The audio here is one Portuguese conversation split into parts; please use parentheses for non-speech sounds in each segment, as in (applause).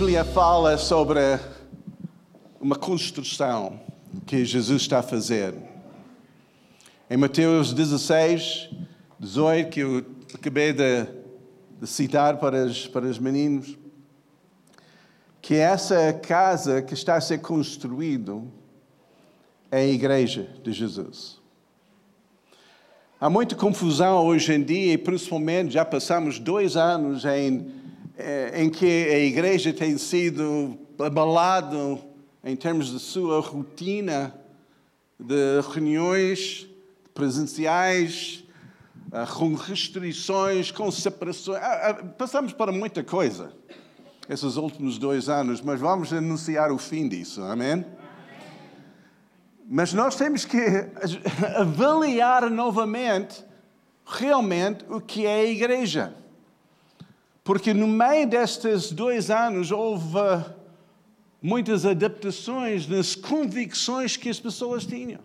Bíblia fala sobre uma construção que Jesus está a fazer. Em Mateus 16, 18, que eu acabei de, de citar para os, para os meninos, que essa casa que está a ser construída é a igreja de Jesus. Há muita confusão hoje em dia, e principalmente já passamos dois anos em, eh, em que a igreja tem sido abalada em termos de sua rotina de reuniões presenciais, ah, com restrições, com separações. Ah, ah, passamos para muita coisa esses últimos dois anos, mas vamos anunciar o fim disso, amém? Mas nós temos que (laughs) avaliar novamente realmente o que é a igreja. Porque no meio destes dois anos houve muitas adaptações nas convicções que as pessoas tinham.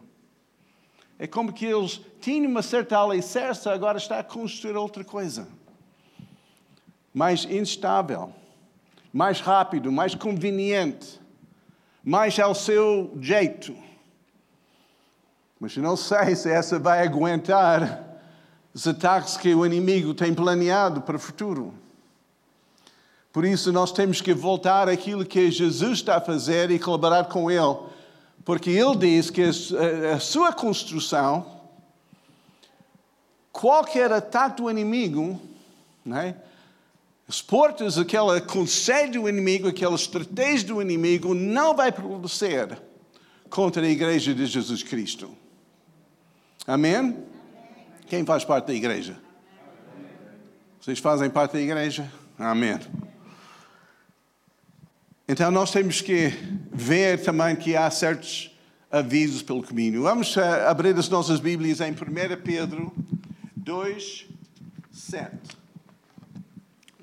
É como que eles tinham uma certa alicerce, agora está a construir outra coisa. Mais instável, mais rápido, mais conveniente, mais ao seu jeito. Mas eu não sei se essa vai aguentar os ataques que o inimigo tem planeado para o futuro. Por isso, nós temos que voltar àquilo que Jesus está a fazer e colaborar com Ele. Porque Ele diz que a sua construção, qualquer ataque do inimigo, né, as portas, aquele conselho do inimigo, aquela estratégia do inimigo, não vai prevalecer contra a igreja de Jesus Cristo. Amém? Quem faz parte da igreja? Vocês fazem parte da igreja? Amém. Então nós temos que ver também que há certos avisos pelo caminho. Vamos eh, abrir as nossas Bíblias em 1 Pedro 2, 7.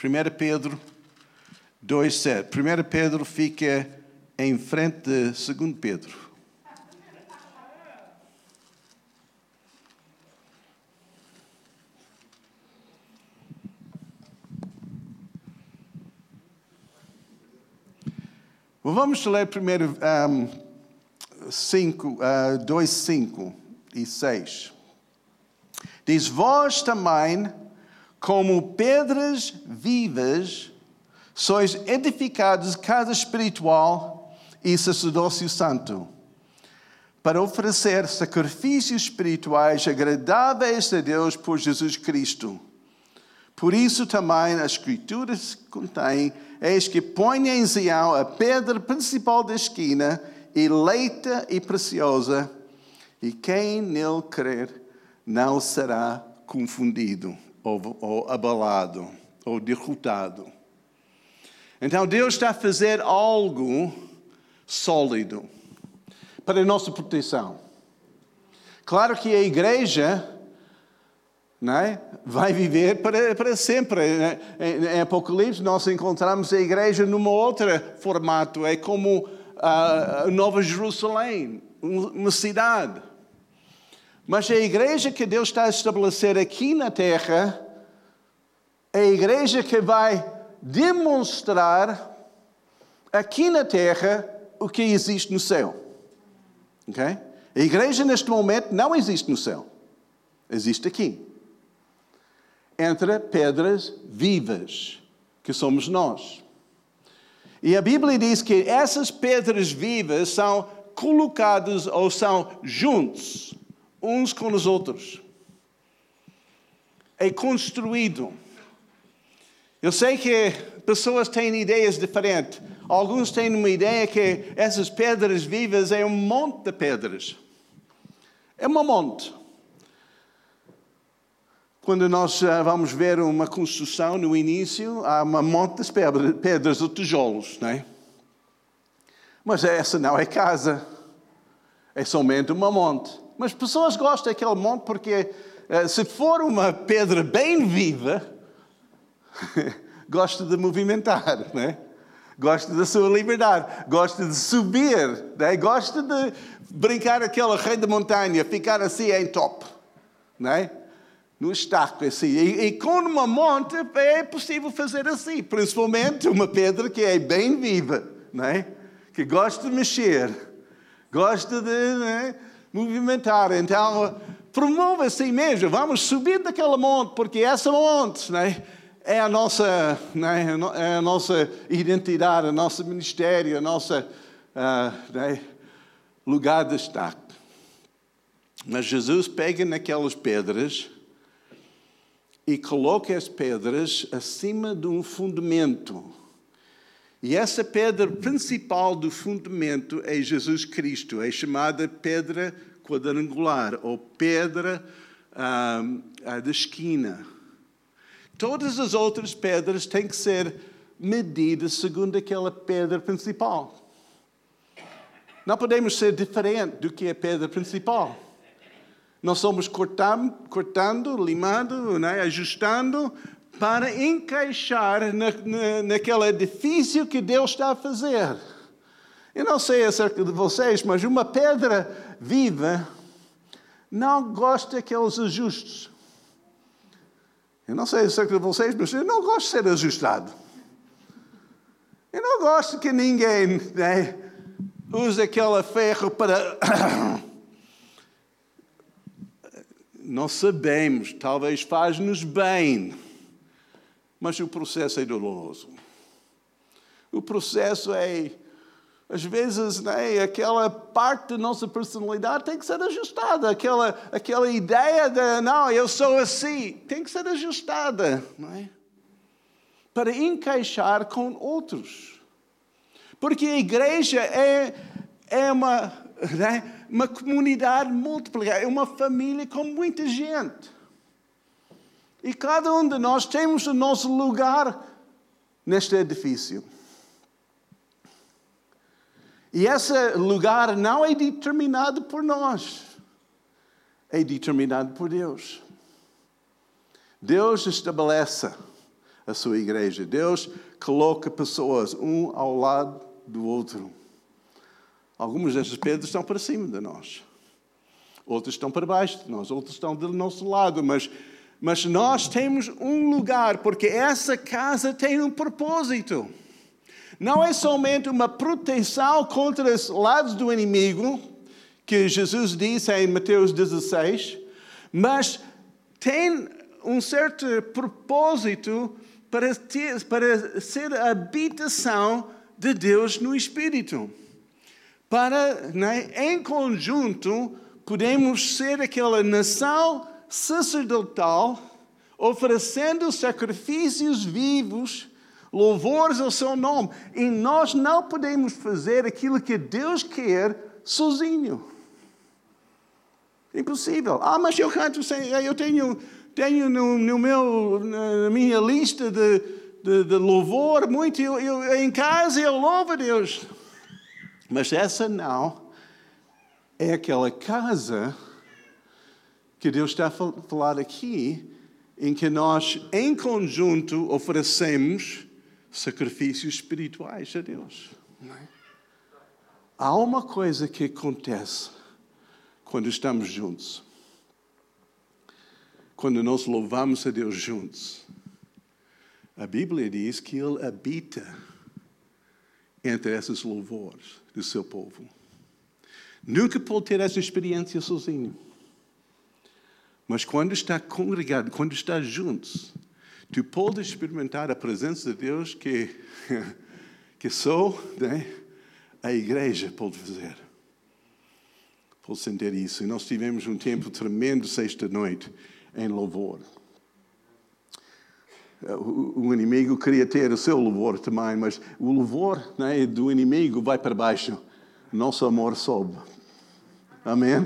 1 Pedro 2, 7. 1 Pedro fica em frente de 2 Pedro. Vamos ler primeiro um, 5, uh, 2, 5 e 6. Diz: Vós também, como pedras vivas, sois edificados casa espiritual e sacerdócio santo, para oferecer sacrifícios espirituais agradáveis a Deus por Jesus Cristo. Por isso também as Escrituras contêm Eis que põe em Zião a pedra principal da esquina, eleita e preciosa, e quem nele crer não será confundido, ou, ou abalado, ou derrotado. Então Deus está a fazer algo sólido para a nossa proteção. Claro que a igreja não é? vai viver para, para sempre. Né? Em, em, Apocalipse, nós encontramos a igreja num outro formato. É como a, a Nova Jerusalém, uma cidade. Mas a igreja que Deus está a estabelecer aqui na terra é a igreja que vai demonstrar aqui na terra o que existe no céu. Okay? A igreja neste momento não existe no céu, existe aqui entre pedras vivas, que somos nós. E a Bíblia diz que essas pedras vivas são colocadas ou são juntos, uns com os outros. É construído. Eu sei que pessoas têm ideias diferentes. Alguns têm uma ideia que essas pedras vivas é um monte de pedras. É um monte. Quando nós eh, vamos ver uma construção no início, há uma monte de pedras ou tijolos, não é? Mas essa não é casa, é somente uma monte. Mas pessoas gostam daquele monte porque, eh, se for uma pedra bem viva, (laughs) gosta de movimentar, não é? Gosta da sua liberdade, gosta de subir, não é? gosta de brincar aquela rei da montanha, ficar assim em top, é? No estaco assim. E, e, com uma monte é possível fazer assim, principalmente uma pedra que é bem viva, não é? que gosta de mexer, gosta de né, movimentar. Então, promove assim mesmo. Vamos subir daquela monte, porque essa monte né, é, a nossa, né, é a nossa identidade, o nosso ministério, o nosso uh, né, lugar de destaque. Mas Jesus pega naquelas pedras e coloca as pedras acima de um fundamento. E essa pedra principal do fundamento é Jesus Cristo, é chamada pedra quadrangular ou pedra ah, da esquina. Todas as outras pedras têm que ser medidas segundo aquela pedra principal. Não podemos ser diferente do que a pedra principal. Nós somos cortando, cortando limando, né, ajustando para encaixar na, na, naquele edifício que Deus está a fazer. Eu não sei acerca de vocês, mas uma pedra viva não gosta daqueles ajustes. Eu não sei acerca de vocês, mas eu não gosto de ser ajustado. Eu não gosto que ninguém né, use aquele ferro para (coughs) (coughs) nós sabemos, talvez faz-nos bem, mas o processo é doloroso. O processo é, às vezes, né, aquela parte da nossa personalidade tem que ser ajustada. Aquela, aquela ideia de, não, eu sou assim, tem que ser ajustada, não é? Para encaixar com outros. Porque a igreja é, é uma, né, uma comunidade multiplicada, é uma família com muita gente. E cada um de nós temos o nosso lugar neste edifício. E esse lugar não é determinado por nós, é determinado por Deus. Deus estabelece a sua igreja, Deus coloca pessoas um ao lado do outro. Algumas destas pedras estão para cima de nós. Outras estão para baixo de nós. Outras estão do nosso lado. Mas, mas nós temos um lugar, porque essa casa tem um propósito. Não é somente uma proteção contra os lados do inimigo, que Jesus disse em Mateus 16, mas tem um certo propósito para, ter, para ser a habitação de Deus no Espírito para, né, em conjunto, podemos ser aquela nação sacerdotal oferecendo sacrifícios vivos, louvores ao seu nome. E nós não podemos fazer aquilo que Deus quer sozinho. Impossível. Ah, mas eu canto, eu tenho, tenho no, no meu, na minha lista de, de, de louvor muito, eu, eu, em casa eu louvo a Deus. Mas essa não é aquela casa que Deus está a falar aqui, em que nós, em conjunto, oferecemos sacrifícios espirituais a Deus. É? Há uma coisa que acontece quando estamos juntos. Quando nós louvamos a Deus juntos. A Bíblia diz que Ele habita entre esses louvores do seu povo. Nunca pode ter essa experiência sozinho. Mas quando está congregado, quando está juntos, tu podes experimentar a presença de Deus que, (laughs) que só né, a igreja pode fazer. Pode sentir isso. E nós tivemos um tempo tremendo sexta-noite em louvor. O inimigo queria ter o seu louvor também, mas o louvor né, do inimigo vai para baixo. Nosso amor sobe. Amém?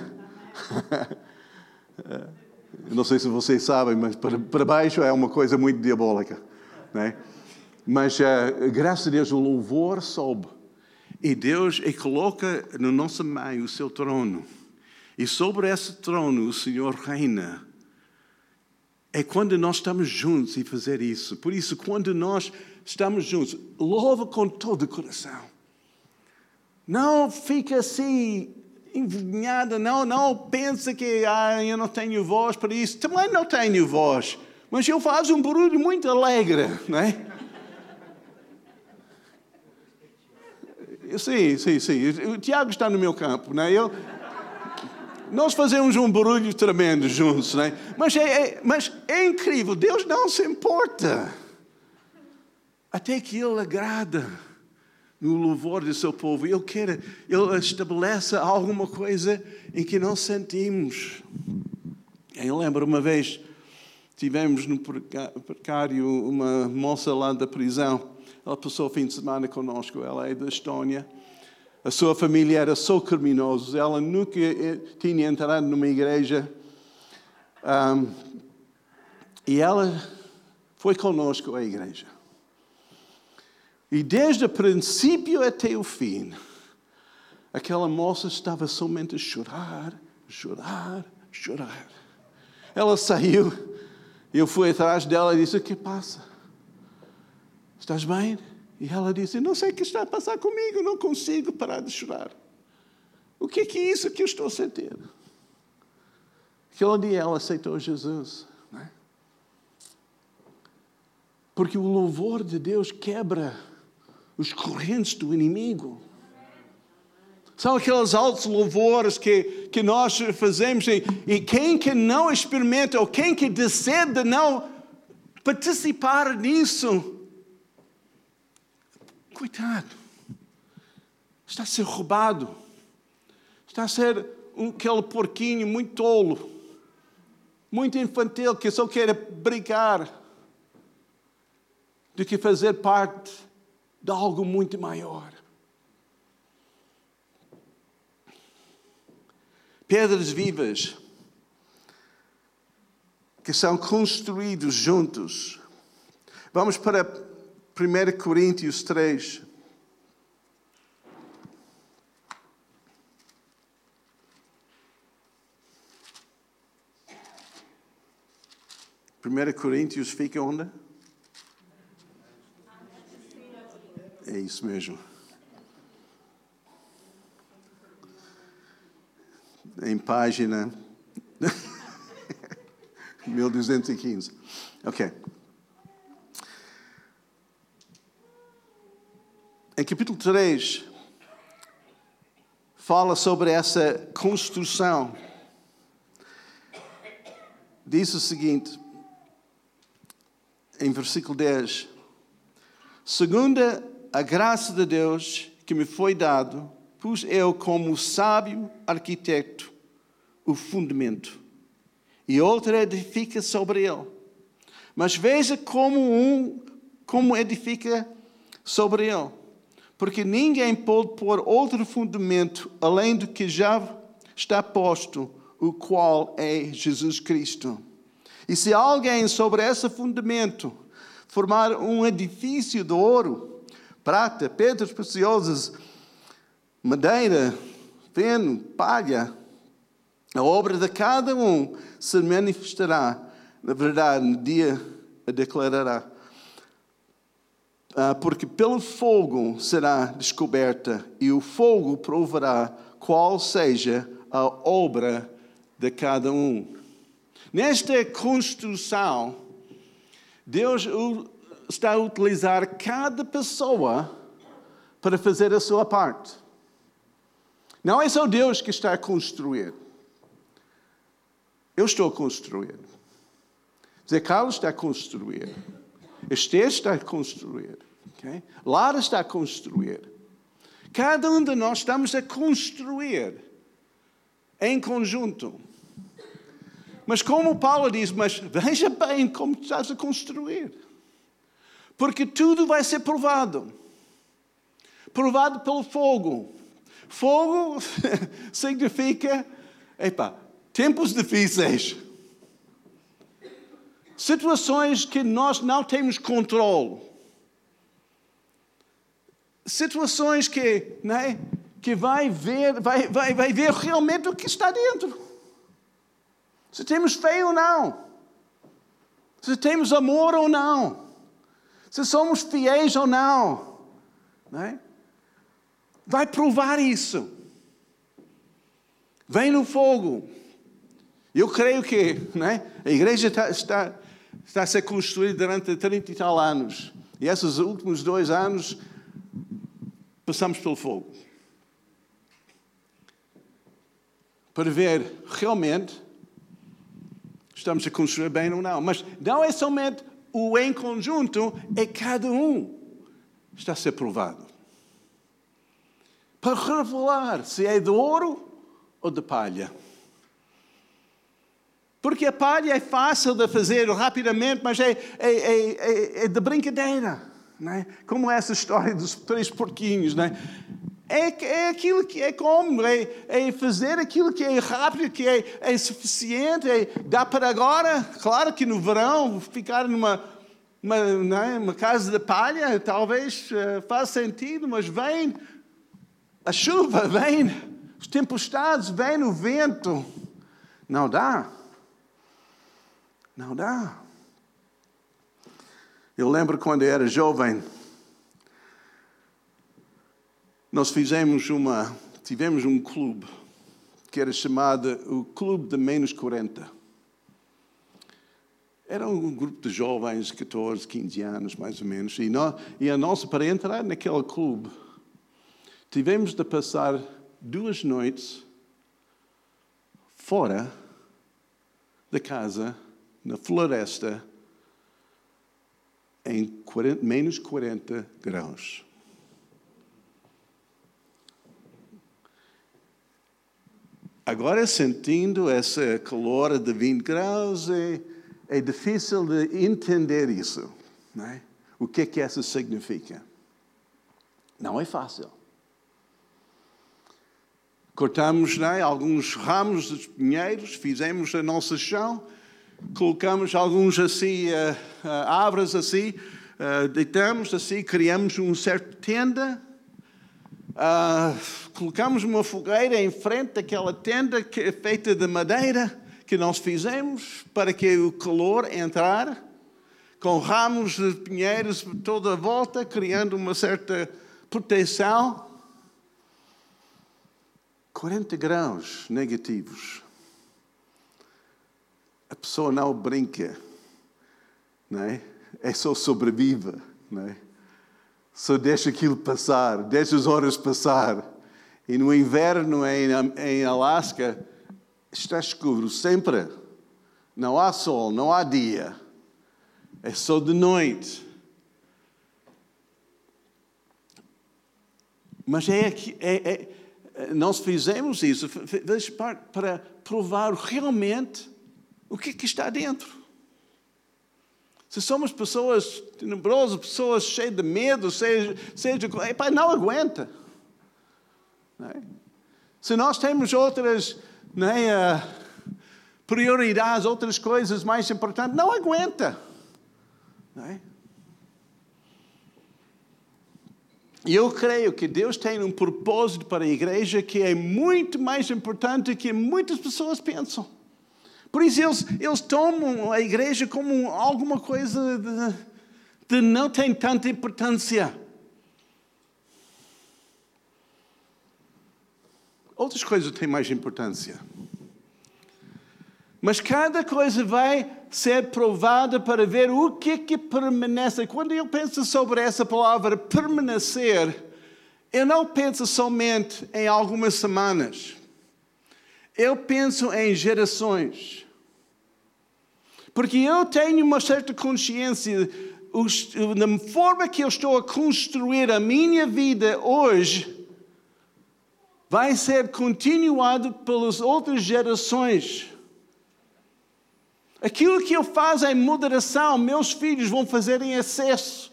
(laughs) Não sei se vocês sabem, mas para, baixo é uma coisa muito diabólica. Né? Mas, uh, graças a Deus, o louvor sobe. E Deus e coloca no nosso meio o seu trono. E sobre esse trono o Senhor reina é quando nós estamos juntos e fazer isso. Por isso, quando nós estamos juntos, louva com todo o coração. Não fica assim envergonhada, não, não pensa que ah, eu não tenho voz para isso. Também não tenho voz, mas eu faço um barulho muito alegre, não é? Sim, sim, sim. O Tiago está no meu campo, não é? Eu, nós fazemos um barulho tremendo juntos, não é? Mas é, é, mas é incrível, Deus não se importa. Até que Ele agrada no louvor do seu povo. Ele quer, Ele estabelece alguma coisa em que não sentimos. Eu lembro uma vez, tivemos no precário uma moça lá da prisão. Ela passou o fim de semana conosco. Ela é da Estónia. A sua família era só criminosos. Ela nunca eh, tinha entrado numa igreja. Um, e ela foi conosco à igreja. E desde o princípio até o fim, aquela moça estava somente a chorar, chorar, chorar. Ela saiu, eu fui atrás dela e disse: O que passa? Estás bem? E ela disse: Não sei o que está a passar comigo, não consigo parar de chorar. O que é que é isso que eu estou a sentir? Aquele dia ela aceitou Jesus. É? Porque o louvor de Deus quebra os correntes do inimigo. São aqueles altos louvores que, que nós fazemos e, e quem que não experimenta ou quem que decide não participar nisso, coitado, está a ser roubado, está a ser um, aquele porquinho muito tolo, muito infantil que só quer brincar do que fazer parte de algo muito maior. Pedras vivas que são construídos juntos. Vamos para 1 Coríntios 3. Primeira Coríntios fica onde? É isso mesmo. Em página (laughs) 1215. Ok. Em capítulo 3, fala sobre essa construção. Diz o seguinte, em versículo 10: Segunda a graça de Deus que me foi dado, pus eu como sábio arquiteto o fundamento, e outro edifica sobre ele. Mas veja como um como edifica sobre ele, porque ninguém pode pôr outro fundamento além do que já está posto, o qual é Jesus Cristo. E se alguém sobre esse fundamento formar um edifício de ouro, prata, pedras preciosas, madeira, feno, palha. A obra de cada um se manifestará, na verdade, no dia a declarará. Ah, porque pelo fogo será descoberta, e o fogo provará qual seja a obra de cada um. Nesta construção, Deus está a utilizar cada pessoa para fazer a sua parte. Não é só Deus que está a construir. Eu estou a construir. Zé Carlos está a construir. Esther está a construir. Okay? Está a construir. Cada um de nós estamos a construir em conjunto. Mas como Paulo diz, mas veja bem como estás a construir. Porque tudo vai ser provado. Provado pelo fogo. Fogo (laughs) significa, epa, tempos difíceis. Situações que nós não temos controle. Situações que, né, que vai ver, vai, vai, vai ver realmente o que está dentro. Se temos fé ou não. Se temos amor ou não se somos fiéis ou não. não é? Vai provar isso. Vem no fogo. Eu creio que né, a igreja está, está, está a ser construída durante 30 e tal anos. E esses últimos dois anos passamos pelo fogo. Para ver realmente estamos a construir bem ou não. Mas não é somente o em conjunto, é cada um está a ser provado. Para revelar se é de ouro ou de palha. Porque a palha é fácil de fazer rapidamente, mas é, é, é, é de brincadeira. Não é? Como essa história dos três porquinhos. Não é? É, é aquilo que é como, é, é, fazer aquilo que é rápido, que é, é suficiente, é, dá para agora. Claro que no verão ficar numa uma, é? uma casa de palha talvez uh, faça sentido, mas vem a chuva, vem os tempestades, vem o vento. Não dá. Não dá. Eu lembro quando eu era jovem, nós fizemos uma, tivemos um clube que era chamado o Clube de Menos 40. Era um grupo de jovens, 14, 15 anos mais ou menos, e, nós, e a nossa, para entrar naquele clube, tivemos de passar duas noites fora da casa, na floresta, em 40, menos 40 graus. Agora, sentindo essa calor de 20 graus, é, é difícil de entender isso. É? O que é que isso significa? Não é fácil. Cortamos é? alguns ramos de pinheiros, fizemos a nossa chão, colocamos alguns assim, uh, uh, árvores assim, uh, deitamos assim, criamos uma certa tenda, colocamos uma fogueira em frente daquela tenda que é feita de madeira que nós fizemos para que o calor entrar, com ramos de pinheiros toda a volta, criando uma certa proteção. 40 graus negativos. A pessoa não brinca, não é? Só sobrevive, não é? Só deixa aquilo passar, deixa as horas passar. E no inverno em, em Alasca está escuro sempre. Não há sol, não há dia. É só de noite. Mas é, é, é nós fizemos isso para provar realmente o que, é que está dentro. Se somos pessoas tenebrosas, pessoas cheias de medo, seja, seja epa, não aguenta. Não é? Se nós temos outras é, prioridades, outras coisas mais importantes, não aguenta. Não é? E eu creio que Deus tem um propósito para a igreja que é muito mais importante do que muitas pessoas pensam. Por isso eles, eles tomam a igreja como alguma coisa de, de não tem tanta importância. Outras coisas têm mais importância. Mas cada coisa vai ser provada para ver o que é que permanece. Quando eu penso sobre essa palavra permanecer, eu não penso somente em algumas semanas. Eu penso em gerações. Porque eu tenho uma certa consciência na forma que eu estou a construir a minha vida hoje vai ser continuado pelas outras gerações. Aquilo que eu faço em moderação, meus filhos vão fazer em excesso.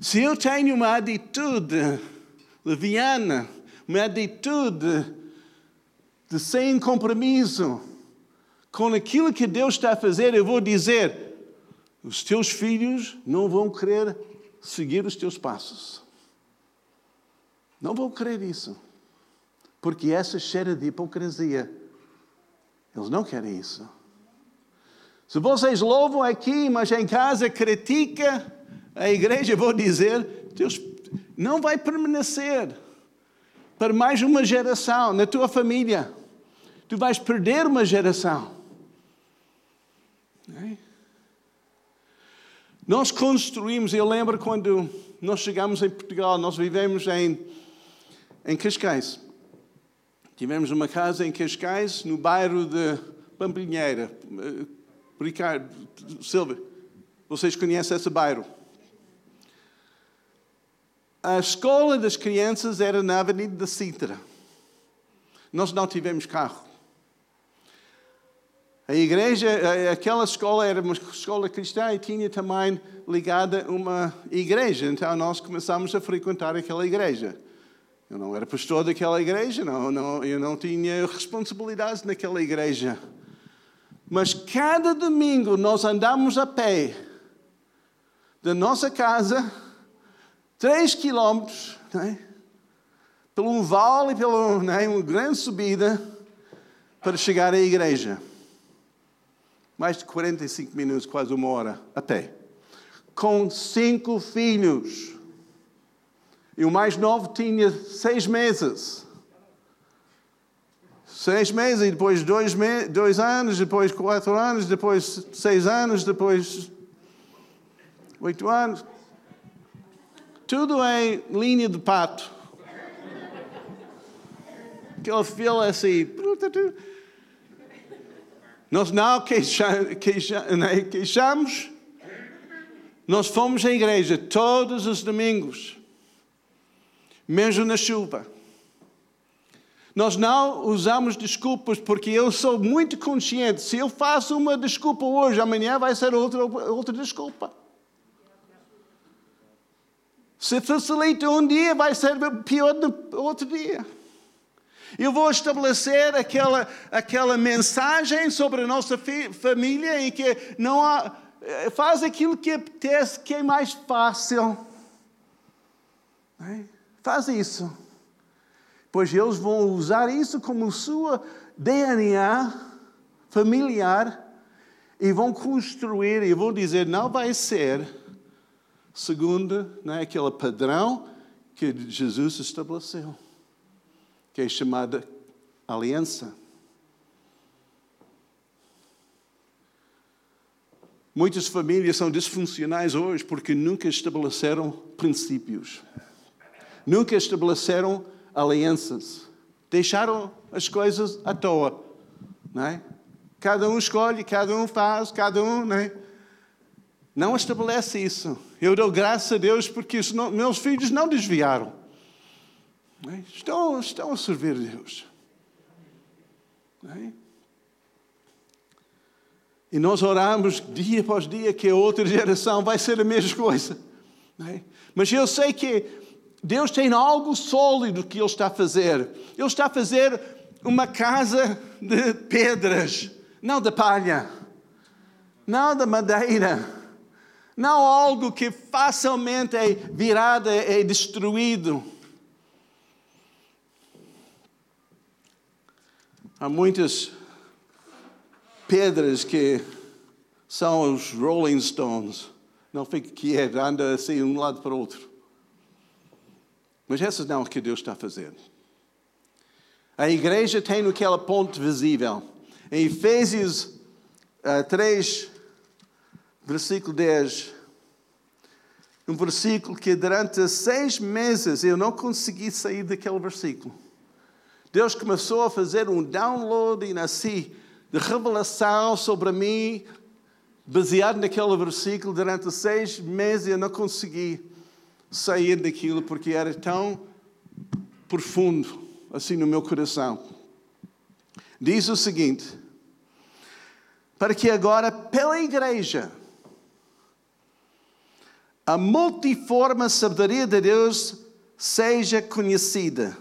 Se eu tenho uma atitude leviana, uma atitude de sem compromisso com aquilo que Deus está a fazer, eu vou dizer: os teus filhos não vão querer seguir os teus passos. Não vão querer isso. Porque essa cheira de hipocrisia. Eles não querem isso. Se vocês louvam aqui, mas em casa critica a igreja, eu vou dizer: teus, não vai permanecer para mais uma geração na tua família. Tu vais perder uma geração. É? Nós construímos, eu lembro quando nós chegamos em Portugal, nós vivemos em, em Cascais. Tivemos uma casa em Cascais, no bairro de Pampinheira. Eh, Ricardo, Silva, vocês conhecem esse bairro? A escola das crianças era na Avenida da Sintra. Nós não tivemos carro. A igreja, aquela escola era uma escola cristã e tinha também ligada uma igreja. Então nós começamos a frequentar aquela igreja. Eu não era pastor daquela igreja, não, não, eu não tinha responsabilidades naquela igreja. Mas cada domingo nós andamos a pé da nossa casa, três quilómetros, né? pelo um vale, pela né? uma grande subida, para chegar à igreja mais de 45 minutos, quase uma hora a pé, com cinco filhos. E o mais novo tinha seis meses. Seis meses, e depois dois, me dois anos, depois quatro anos, depois seis anos, depois oito anos. Tudo em linha de pato. Aquele fila assim. Nós não né, queixamos. Nós fomos à igreja todos os domingos, mesmo na chuva. Nós não usamos desculpas porque eu sou muito consciente. Se eu faço uma desculpa hoje, amanhã vai ser outra, outra desculpa. Se facilita um dia, vai ser pior no outro dia. Eu vou estabelecer aquela, aquela mensagem sobre a nossa família em que não há, faz aquilo que apetece, que é mais fácil. É? Faz isso. Pois eles vão usar isso como sua DNA familiar e vão construir e vão dizer: não vai ser segundo né, aquele padrão que Jesus estabeleceu que é chamada aliança. Muitas famílias são disfuncionais hoje porque nunca estabeleceram princípios, nunca estabeleceram alianças, deixaram as coisas à toa, não é? Cada um escolhe, cada um faz, cada um, não é? Não estabelece isso. Eu dou graças a Deus porque meus filhos não desviaram. É? Estão, estão a servir a Deus. É? E nós oramos dia após dia que a outra geração vai ser a mesma coisa. É? Mas eu sei que Deus tem algo sólido que Ele está a fazer. Ele está a fazer uma casa de pedras, não de palha, não de madeira, não algo que facilmente é virado, é destruído. Há muitas pedras que são os Rolling Stones. Não fica quieto, anda assim de um lado para o outro. Mas essas não é o que Deus está fazendo. A igreja tem aquela ponte visível. Em Efésios uh, eh, 3, versículo 10, um versículo que durante seis meses eu não consegui sair daquele versículo. Deus começou a fazer um downloading assim de revelação sobre mim, baseado naquele versículo, durante seis meses eu não consegui sair daquilo porque era tão profundo assim no meu coração. Diz o seguinte: para que agora, pela igreja, a multiforme sabedoria de Deus seja conhecida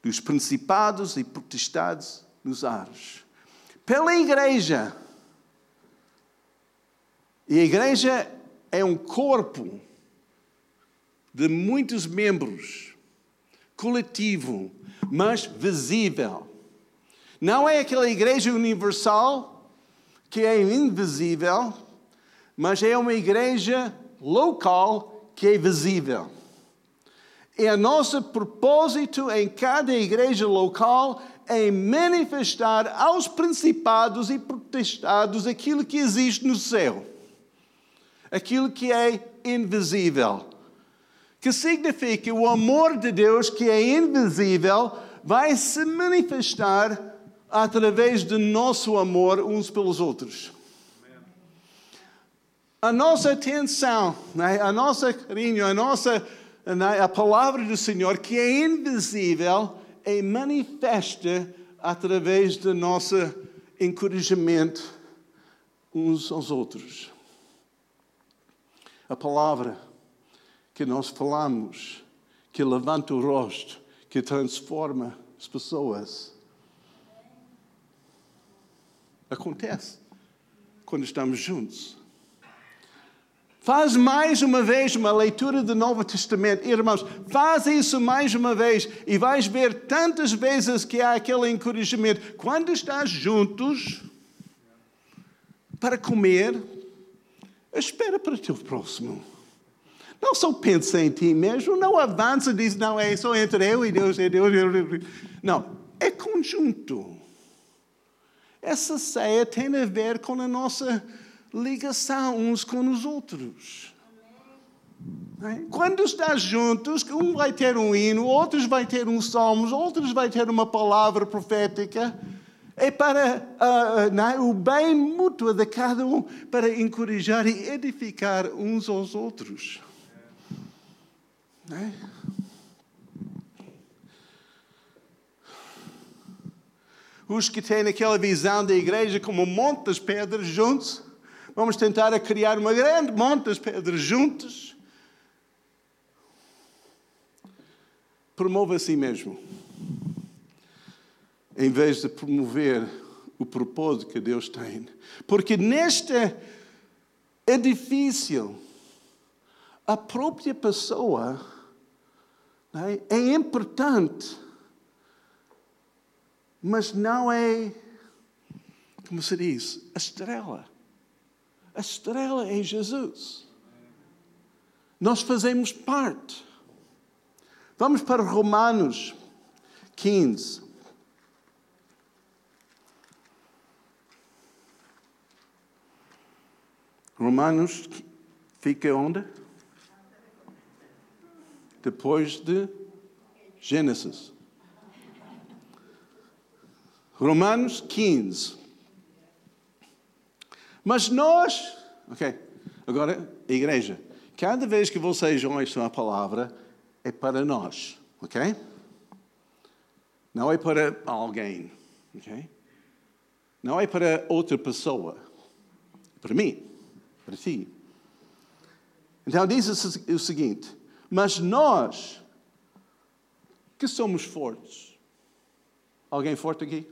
dos principados e potestades nos ares. Pela igreja. E a igreja é um corpo de muitos membros, coletivo, mas visível. Não é aquela igreja universal que é invisível, mas é uma igreja local que é visível. E o nosso propósito em cada igreja local é manifestar aos principados e protestados aquilo que existe no céu, aquilo que é invisível. Que significa o amor de Deus, que é invisível, vai se manifestar através do nosso amor uns pelos outros. A nossa atenção, né? a nossa carinho, a nossa né? a palavra do Senhor, que é invisível, é manifesta através do nosso encorajamento uns aos outros. A palavra que nós falamos, que levanta o rosto, que transforma as pessoas. Acontece quando estamos juntos. Faz mais uma vez uma leitura do Novo Testamento. Irmãos, faz isso mais uma vez e vais ver tantas vezes que há aquele encorajamento. Quando estás juntos para comer, espera para o teu próximo. Não só pensa em ti mesmo, não avança e diz, não, é só entre eu e Deus, é Deus. Não, é conjunto. Essa ceia tem a ver com a nossa ligação uns com os outros. Quando estás juntos, um vai ter um hino, outros vai ter um salmos, outros vai ter uma palavra profética. É para uh, o bem mútuo de cada um, para encorajar e edificar uns aos outros. É? Os que têm aquela visão da igreja como um monte de pedras juntos, Vamos tentar a criar uma grande monte de pedras juntas. Promova a si mesmo. Em vez de promover o propósito que Deus tem. Porque neste edifício, a própria pessoa é? é importante, mas não é, como se diz, a estrela. A estrela é Jesus. Nós fazemos parte. Vamos para Romanos 15. Romanos fica onde? Depois de Gênesis. Romanos 15. Mas nós, ok, agora, igreja, cada vez que vocês ouçam a palavra, é para nós, ok? Não é para alguém, ok? Não é para outra pessoa, para mim, para ti. Então diz o seguinte: mas nós que somos fortes, alguém forte aqui?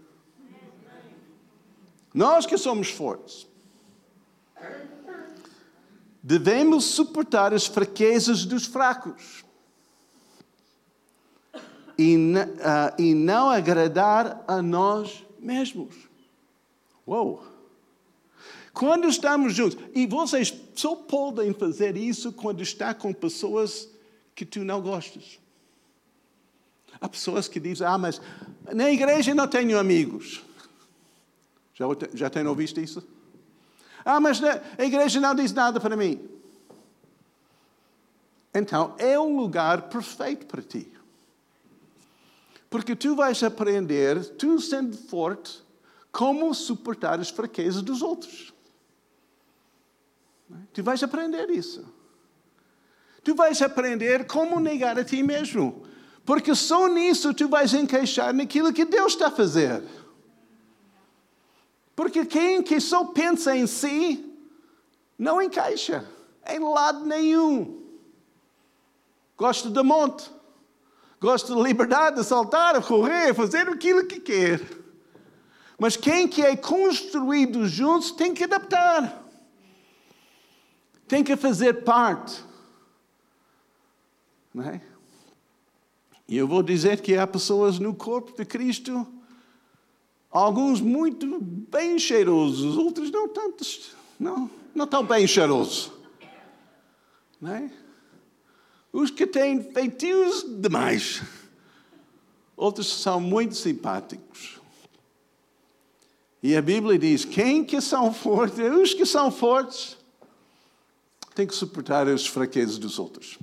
Nós que somos fortes, devemos suportar as fraquezas dos fracos e, uh, e não agradar a nós mesmos. Uou! Quando estamos juntos, e vocês só podem fazer isso quando está com pessoas que tu não gostas. Há pessoas que dizem, ah, mas na igreja não tenho amigos. Já, já tem ouvido isso? Ah, mas a igreja não diz nada para mim. Então, é um lugar perfeito para ti. Porque tu vais aprender, tu sendo forte, como suportar as fraquezas dos outros. Tu vais aprender isso. Tu vais aprender como negar a ti mesmo. Porque só nisso tu vais encaixar naquilo que Deus está a fazer. Porque quem que só pensa em si não encaixa em lado nenhum. Gosta de monte, gosta de liberdade, de saltar, correr, fazer aquilo que quer. Mas quem que é construído juntos tem que adaptar. Tem que fazer parte. Não é? E eu vou dizer que há pessoas no corpo de Cristo Alguns muito bem cheirosos, outros não tantos, não, não tão bem cheirosos. Não é? Os que têm feitios demais. Outros são muito simpáticos. E a Bíblia diz: quem que são fortes? Os que são fortes têm que suportar as fraquezas dos outros.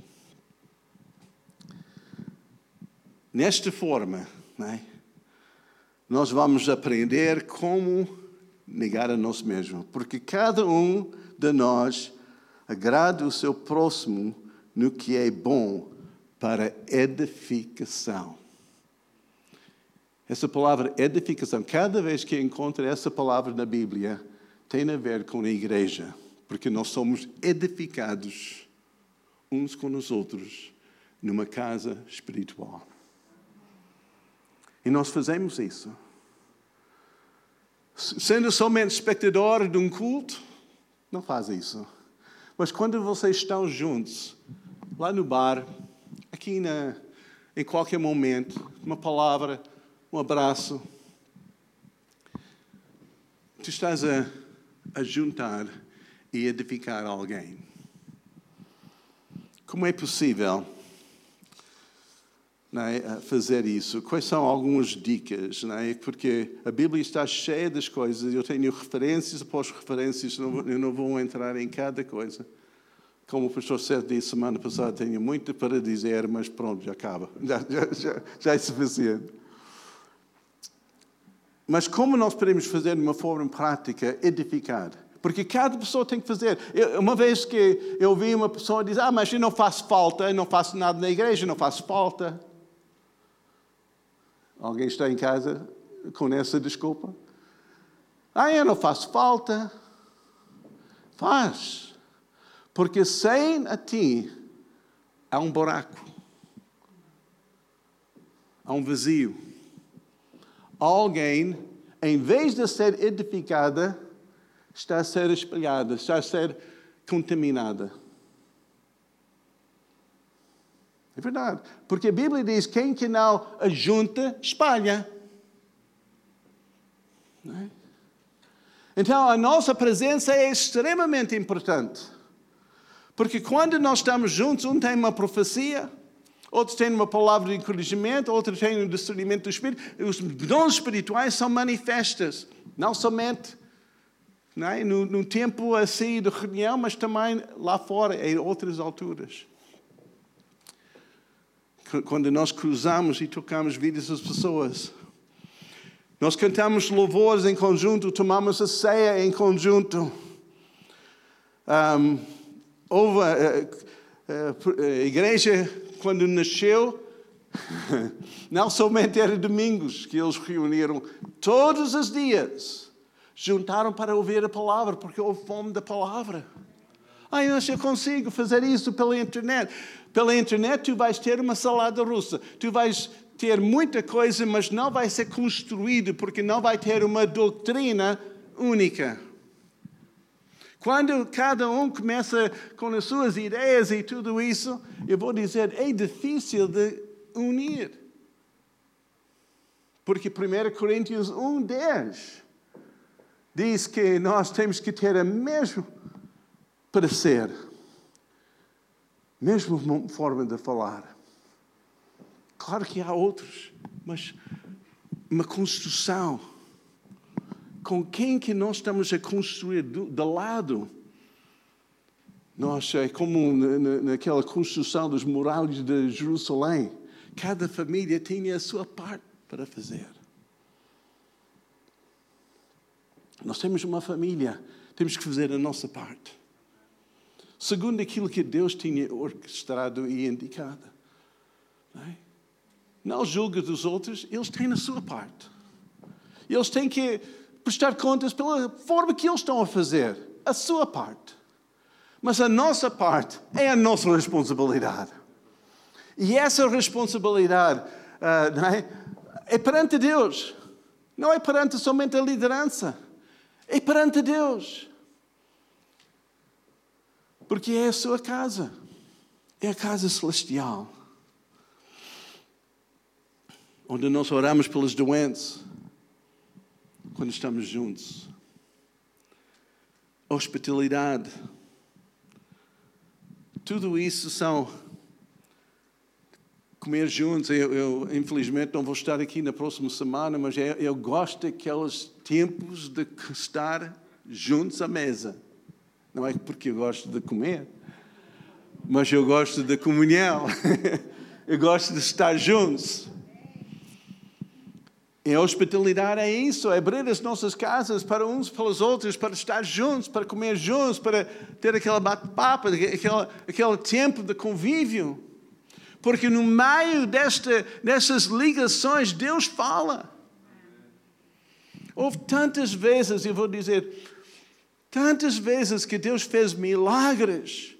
Nesta forma, é? Nós vamos aprender como negar a nós mesmos, porque cada um de nós agrada o seu próximo no que é bom para edificação. Essa palavra edificação, cada vez que encontro essa palavra na Bíblia, tem a ver com a igreja, porque nós somos edificados uns com os outros numa casa espiritual. E nós fazemos isso. Sendo somente espectador de um culto, não faz isso. Mas quando vocês estão juntos, lá no bar, aqui na, em qualquer momento, uma palavra, um abraço, tu estás a, a juntar e edificar alguém. Como é possível é, fazer isso? Quais são algumas dicas? Não é? Porque a Bíblia está cheia das coisas, eu tenho referências após referências, eu não vou entrar em cada coisa. Como o pastor Sérgio disse semana passada, tenho muito para dizer, mas pronto, já acaba. (laughs) Já, já, já, já é suficiente. Mas como nós podemos fazer de uma forma prática, edificar? Porque cada pessoa tem que fazer. Eu, uma vez que eu vi uma pessoa dizer, ah, mas eu não faço falta, eu não faço nada na igreja, não faço falta. Alguém está em casa com essa desculpa? Ah, eu não faço falta. Faz. Porque sem a ti há um buraco, há um vazio. Alguém, em vez de ser edificada, está a ser espalhada, está a ser contaminada. É verdade. Porque a Bíblia diz: quem que não ajunta, espalha. É? Então, a nossa presença é extremamente importante. Porque quando nós estamos juntos, um tem uma profecia, outro tem uma palavra de encorajamento, outro tem um discernimento do Espírito. Os dons espirituais são manifestos, não somente não é? no, no tempo assim de reunião, mas também lá fora, em outras alturas. Quando nós cruzamos e tocamos vidas das pessoas. Nós cantamos louvores em conjunto, tomamos a ceia em conjunto. Um, houve a, eh, a, eh, a igreja, quando nasceu, (laughs) não somente era domingos que eles reuniram, todos os dias juntaram para ouvir a palavra, porque houve fome da palavra. Ah, eu consigo fazer isso pela internet. Pela internet tu vais ter uma salada russa, tu vais ter muita coisa, mas não vai ser construído, porque não vai ter uma doutrina única. Quando cada um começa com as suas ideias e tudo isso, eu vou dizer, é difícil de unir. Porque 1 Coríntios 1, 10 diz que nós temos que ter a mesma parecer, mesma forma de falar. Claro que há outros, mas uma construção com quem que nós estamos a construir do, do lado. Nós, é como naquela construção dos murais de Jerusalém, cada família tinha a sua parte para fazer. Nós temos uma família, temos que fazer a nossa parte. Segundo aquilo que Deus tinha orquestrado e indicado. Não, é? não julga dos outros, eles têm a sua parte. Eles têm que prestar contas pela forma que eles estão a fazer, a sua parte. Mas a nossa parte é a nossa responsabilidade. E essa responsabilidade uh, é? é perante Deus, não é perante somente a liderança, é perante Deus. Porque é a sua casa, é a casa celestial, onde nós oramos pelos doentes, quando estamos juntos. Hospitalidade. Tudo isso são comer juntos. Eu, eu, infelizmente não vou estar aqui na próxima semana, mas eu, eu gosto daqueles tempos de estar juntos à mesa. Não é porque eu gosto de comer, mas eu gosto da comunhão. (laughs) eu gosto de estar juntos. E a hospitalidade é isso, é abrir as nossas casas para uns pelos outros, para estar juntos, para comer juntos, para ter aquela bate-papo, aquele, aquele tempo de convívio. Porque no meio desta, dessas ligações, Deus fala. Houve tantas vezes, eu vou dizer, tantas vezes que Deus fez milagres.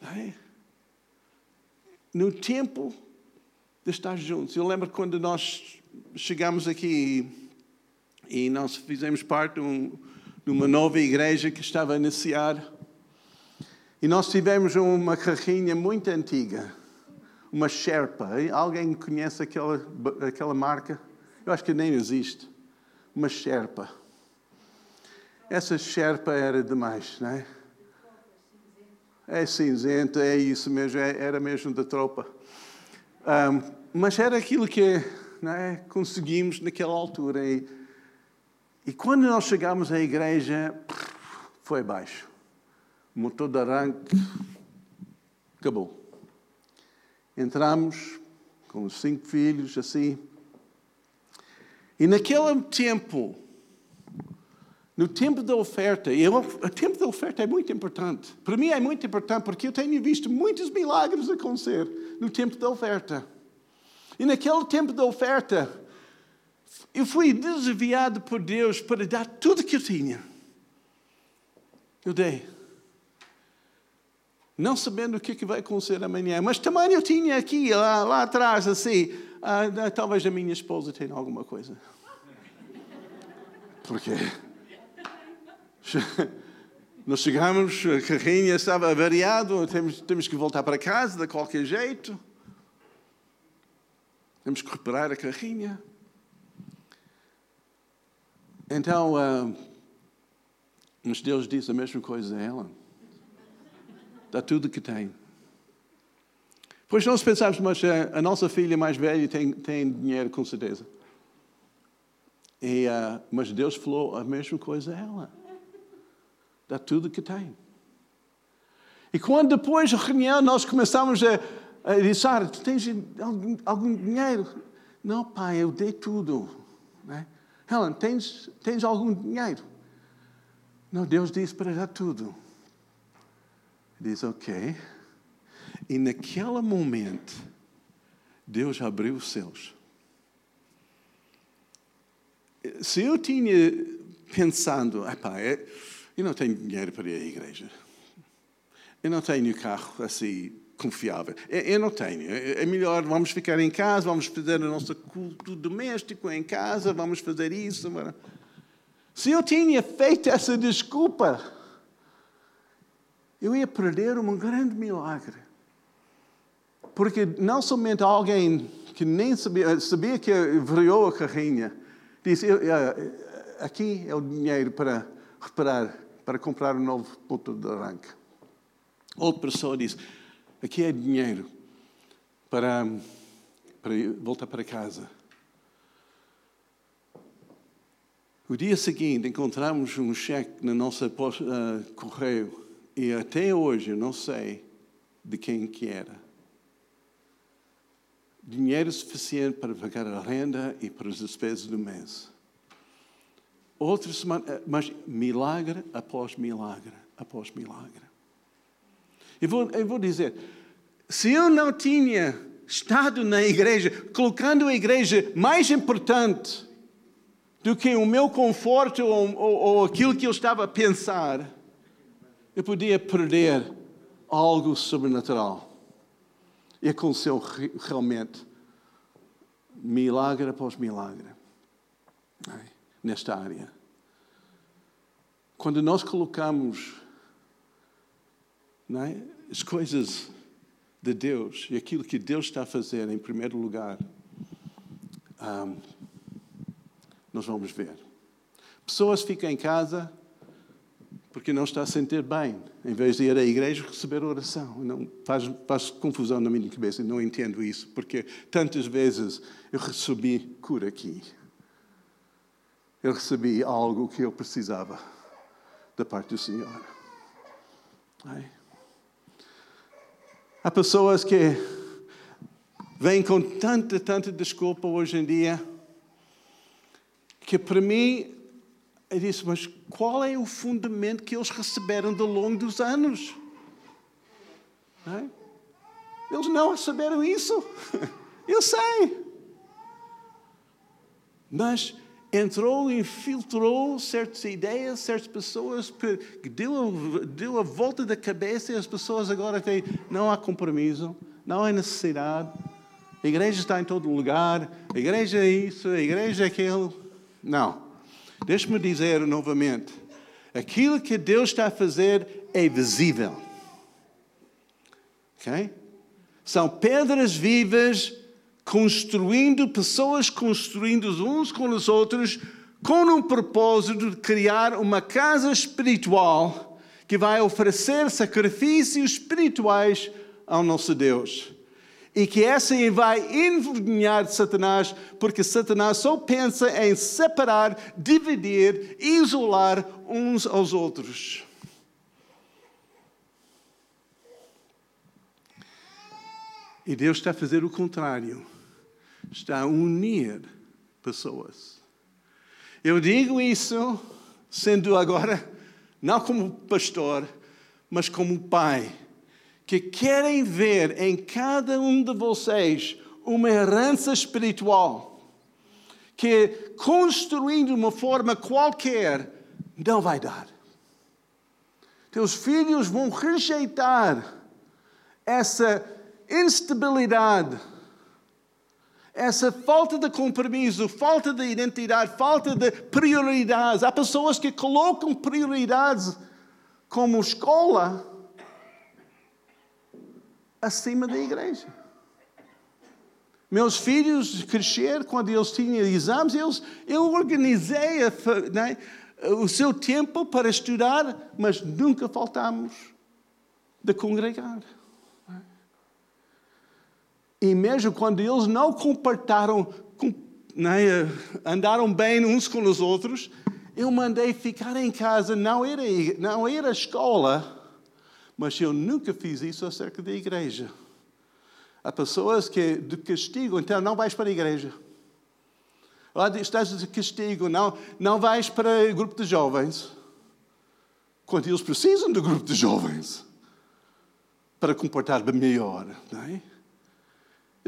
É? No tempo de estar juntos. Eu lembro quando nós chegamos aqui e, nós fizemos parte de, um, de uma nova igreja que estava a iniciar. E nós tivemos uma carrinha muito antiga, uma Sherpa. Alguém conhece aquela, aquela marca? Eu acho que nem existe. Uma Sherpa. Essa Sherpa era demais, não é? É cinzenta, é isso mesmo, é, era mesmo da tropa. Um, mas era aquilo que é? conseguimos naquela altura. E, e quando nós chegamos à igreja, foi abaixo. O motor de arranque acabou. Entramos com os cinco filhos, assim. E naquele tempo, no tempo da oferta, e o tempo da oferta é muito importante. Para mim é muito importante porque eu tenho visto muitos milagres acontecer no tempo da oferta. E naquele tempo da oferta, eu fui desafiado por Deus para dar tudo que eu tinha. Eu dei. Não sabendo o que vai acontecer amanhã, mas também eu tinha aqui, lá, lá atrás, assim, ah, talvez a minha esposa tenha alguma coisa. Porque (laughs) nós chegamos, a carrinha estava avariado, temos, temos que voltar para casa de qualquer jeito. Temos que reparar a carrinha. Então, uh, mas Deus diz a mesma coisa a ela. Dá tudo que tem. Pois nós pensamos, mas a, a nossa filha mais velha tem, tem dinheiro com certeza. E, uh, mas Deus falou a mesma coisa a ela. Dá tudo que tem. E quando depois da reunião nós começamos a, disse, Sara, tu tens algum, algum, dinheiro? Não, pai, eu dei tudo. Né? Helen, tens, tens algum dinheiro? Não, Deus disse para dar tudo. Diz, ok. E naquele momento, Deus abriu os céus. Se eu tinha pensando, pai, eu não tenho dinheiro para ir à igreja. Eu não tenho carro assim confiável. Eu não tenho. É melhor, vamos ficar em casa, vamos fazer o nosso culto doméstico em casa, vamos fazer isso. Se eu tinha feito essa desculpa, eu ia perder um grande milagre. Porque não somente alguém que nem sabia, sabia que variou a carrinha, disse: aqui é o dinheiro para reparar, para comprar um novo ponto de arranque. Outra pessoa disse: Aqui é dinheiro para, para voltar para casa. O dia seguinte encontramos um cheque na nossa uh, correio e até hoje não sei de quem que era. Dinheiro suficiente para pagar a renda e para as despesas do mês. Outra semana, eh, mas milagre após milagre após milagre. Eu vou, eu vou dizer, se eu não tinha estado na igreja, colocando a igreja mais importante do que o meu conforto ou, ou, ou aquilo que eu estava a pensar, eu podia perder algo sobrenatural. E aconteceu realmente milagre após milagre nesta área. Quando nós colocamos é? as coisas de Deus e aquilo que Deus está a fazer em primeiro lugar, um, nós vamos ver. Pessoas ficam em casa porque não está a sentir bem, em vez de ir à igreja receber oração. Não, faz, faz confusão na minha cabeça, não entendo isso, porque tantas vezes eu recebi cura aqui. Eu recebi algo que eu precisava da parte do Senhor. Ai. Há pessoas que vêm com tanta, tanta desculpa hoje em dia, que para mim eu disse, mas qual é o fundamento que eles receberam ao longo dos anos? É? Eles não receberam isso. (laughs) Eu sei. Mas entrou, infiltrou certas ideias, certas pessoas, deu, deu a volta da cabeça e as pessoas agora têm, não há compromisso, não há necessidade. A igreja está em todo lugar, a igreja é isso, a igreja é aquilo. Não. Deixe-me dizer novamente: aquilo que Deus está a fazer é visível. Ok? São pedras vivas construindo, pessoas construindo uns com os outros, com um propósito de criar uma casa espiritual que vai oferecer sacrifícios espirituais ao nosso Deus e que essa vai envergonhar Satanás, porque Satanás só pensa em separar, dividir, isolar uns aos outros. E Deus está a fazer o contrário. Está a unir pessoas. Eu digo isso sendo agora, não como pastor, mas como pai que querem ver em cada um de vocês uma herança espiritual, que construindo uma forma qualquer não vai dar. Teus filhos vão rejeitar essa instabilidade, essa falta de compromisso, falta de identidade, falta de prioridades. Há pessoas que colocam prioridades como escola acima da igreja. Meus filhos cresceram quando eles tinham exames, eles, eu organizei a, né, o seu tempo para estudar, mas nunca faltamos de congregar. E mesmo quando eles não compartilharam, né, andaram bem uns com os outros, eu mandei ficar em casa, não era, não era escola, mas eu nunca fiz isso acerca da igreja. Há pessoas que de castigo, então não vais para a igreja. Lá estás de castigo, não, não vais para o grupo de jovens. Quando eles precisam do grupo de jovens para comportar melhor. Não é?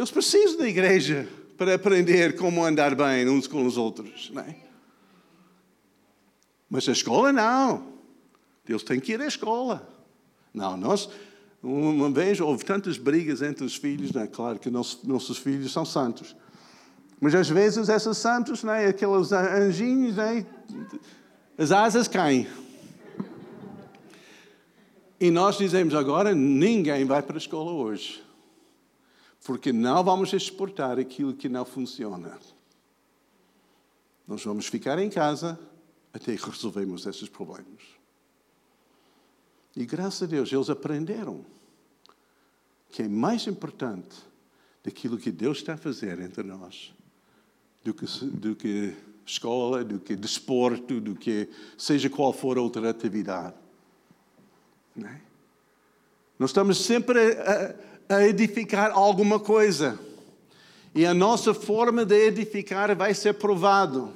Eles precisam da igreja para aprender como andar bem uns com os outros. Não é? Mas a escola não. Deus tem que ir à escola. Não, nós, uma vez houve tantas brigas entre os filhos, né? claro que nossos, nossos filhos são santos. Mas às vezes esses santos, né? aqueles anjinhos, né? as asas caem. E nós dizemos agora: ninguém vai para a escola hoje, porque não vamos exportar aquilo que não funciona. Nós vamos ficar em casa até que resolvemos esses problemas. E graças a Deus eles aprenderam que é mais importante daquilo que Deus está a fazer entre nós do que, do que escola, do que desporto, do que seja qual for outra atividade. É? Nós estamos sempre a, a edificar alguma coisa. E a nossa forma de edificar vai ser provado.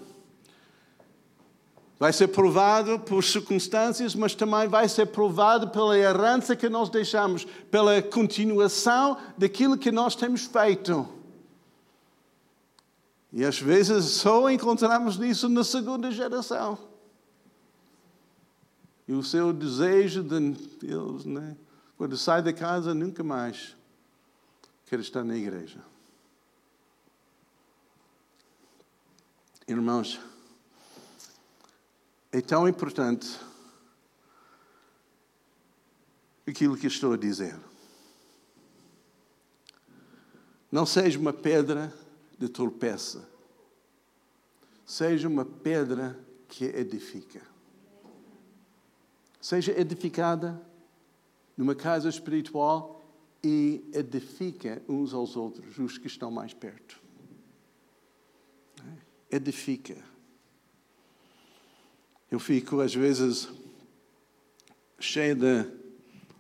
Vai ser provado por circunstâncias, mas também vai ser provado pela herança que nós deixamos, pela continuação daquilo que nós temos feito. E às vezes só encontramos isso na segunda geração. E o seu desejo de Deus, né? quando sai da casa, nunca mais estar na igreja. Irmãos, é tão importante aquilo que estou a dizer. Não seja uma pedra de tropeça. Seja uma pedra que edifica. seja edificada numa casa espiritual e edifica uns aos outros, os que estão mais perto. Edifica. Eu fico, às vezes, cheio de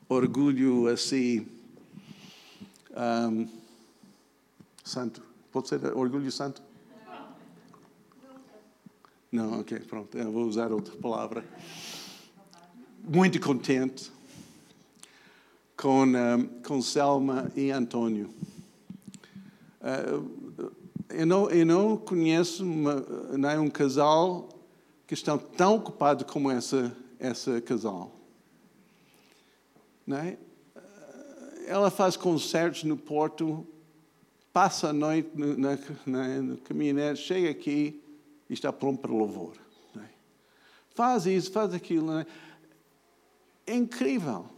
orgulho assim. Um, santo. Pode ser orgulho santo? Não, ok, pronto. Eu vou usar outra palavra. Muito contente com, um, com Selma e Antônio. Uh, eu, não, eu não conheço um casal que estão tão ocupado como essa, essa casal. Não é? Ela faz concertos no Porto, passa a noite na, na caminhonete, chega aqui e está pronto para louvor. É? Faz isso, faz aquilo. É? é incrível.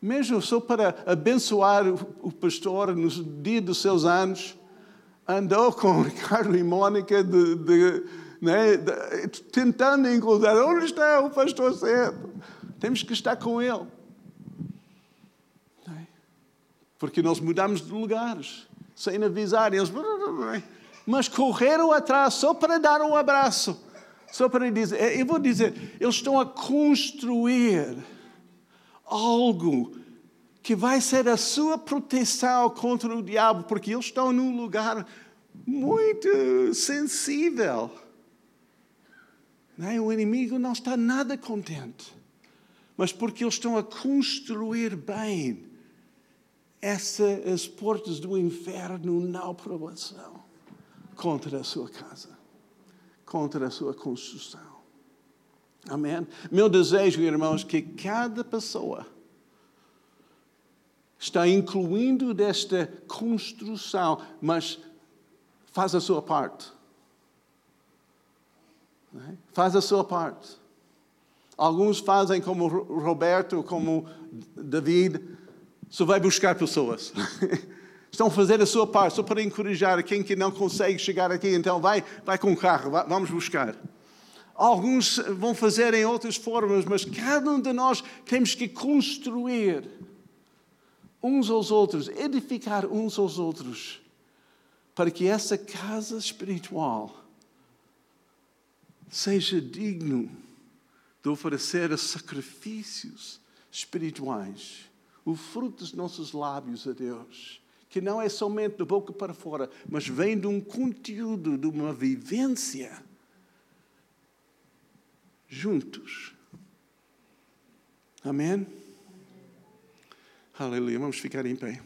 Mesmo só para abençoar o pastor no dia dos seus anos, andou (laughs) com Ricardo e Mônica de, de, né, de, tentando encontrar onde está o pastor certo. Temos que estar com ele. É? Porque nós mudamos de lugares, sem avisar. Eles... (laughs) Mas correram atrás só para dar um abraço. Só para dizer, eu vou dizer, eles estão a construir algo que vai ser a sua proteção contra o diabo, porque eles estão num lugar muito sensível. Não é? O inimigo não está nada contente, mas porque eles estão a construir bem essas portas do inferno não provação contra a sua casa, contra a sua construção. Amém? Meu desejo, irmãos, que cada pessoa está incluindo desta construção, mas faz a sua parte. Faz a sua parte. Alguns fazem como Roberto, como David, só vai buscar pessoas. (laughs) Estão fazer a sua parte, só para encorajar quem que não consegue chegar aqui, então vai, vai com o carro, vamos buscar. Alguns vão fazer em outras formas, mas cada um de nós temos que construir uns aos outros, edificar uns aos outros, para que essa casa espiritual seja digno de oferecer sacrifícios espirituais, o fruto dos nossos lábios a Deus, que não é somente da boca para fora, mas vem de um conteúdo, de uma vivência juntos. Amém? Aleluia. Vamos ficar em pé.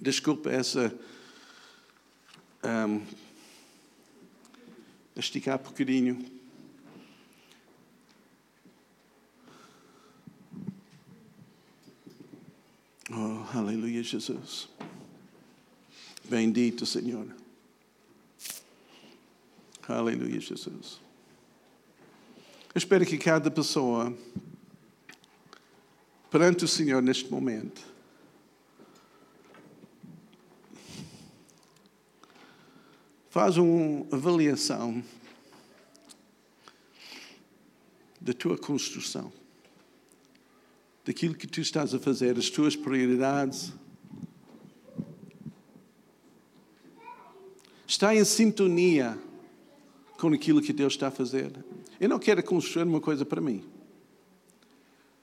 Desculpa essa. Um, esticar um bocadinho. Oh, aleluia, Jesus. Bendito Senhor. Aleluia, Jesus. Eu espero que cada pessoa, perante o Senhor neste momento, faz uma avaliação da tua construção, daquilo que tu estás a fazer, as tuas prioridades. Está em sintonia com aquilo que Deus está a fazer. Eu não quero construir uma coisa para mim,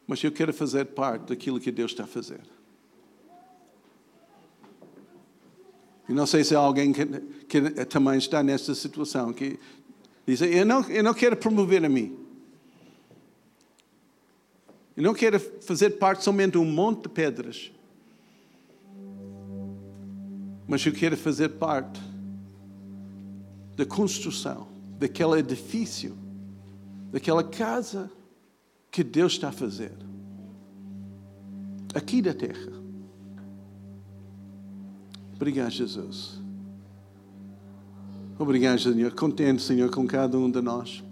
mas eu quero fazer parte daquilo que Deus está a fazer. E não sei se há alguém que, que também está nessa situação, que diz: eu não, eu não quero promover a mim. Eu não quero fazer parte somente de um monte de pedras. Mas eu quero fazer parte da construção daquele edifício, daquela casa que Deus está a fazer. Aqui da terra. Obrigado, Jesus. Obrigado, Senhor. Contente, Senhor, com cada um de nós.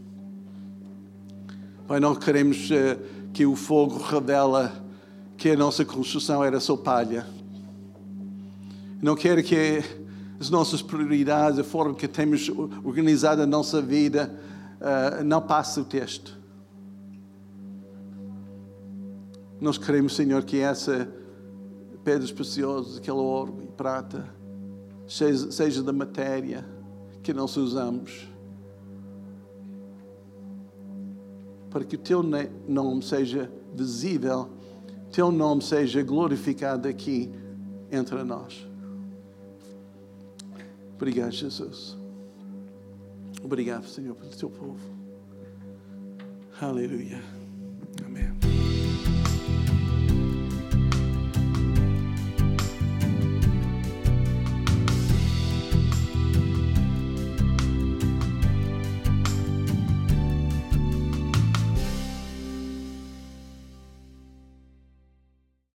Pai, não queremos uh, que o fogo revela que a nossa construção era só palha. Não quero que as nossas prioridades, a forma que temos organizado a nossa vida, uh, não passe o texto. Nós queremos, Senhor, que essa pedras preciosas, aquele ouro e prata, seja, seja da matéria que nós usamos, para que o teu nome seja visível, teu nome seja glorificado aqui entre nós. Obrigado, Jesus. Obrigado, Senhor, pelo teu povo. Aleluia. Amém.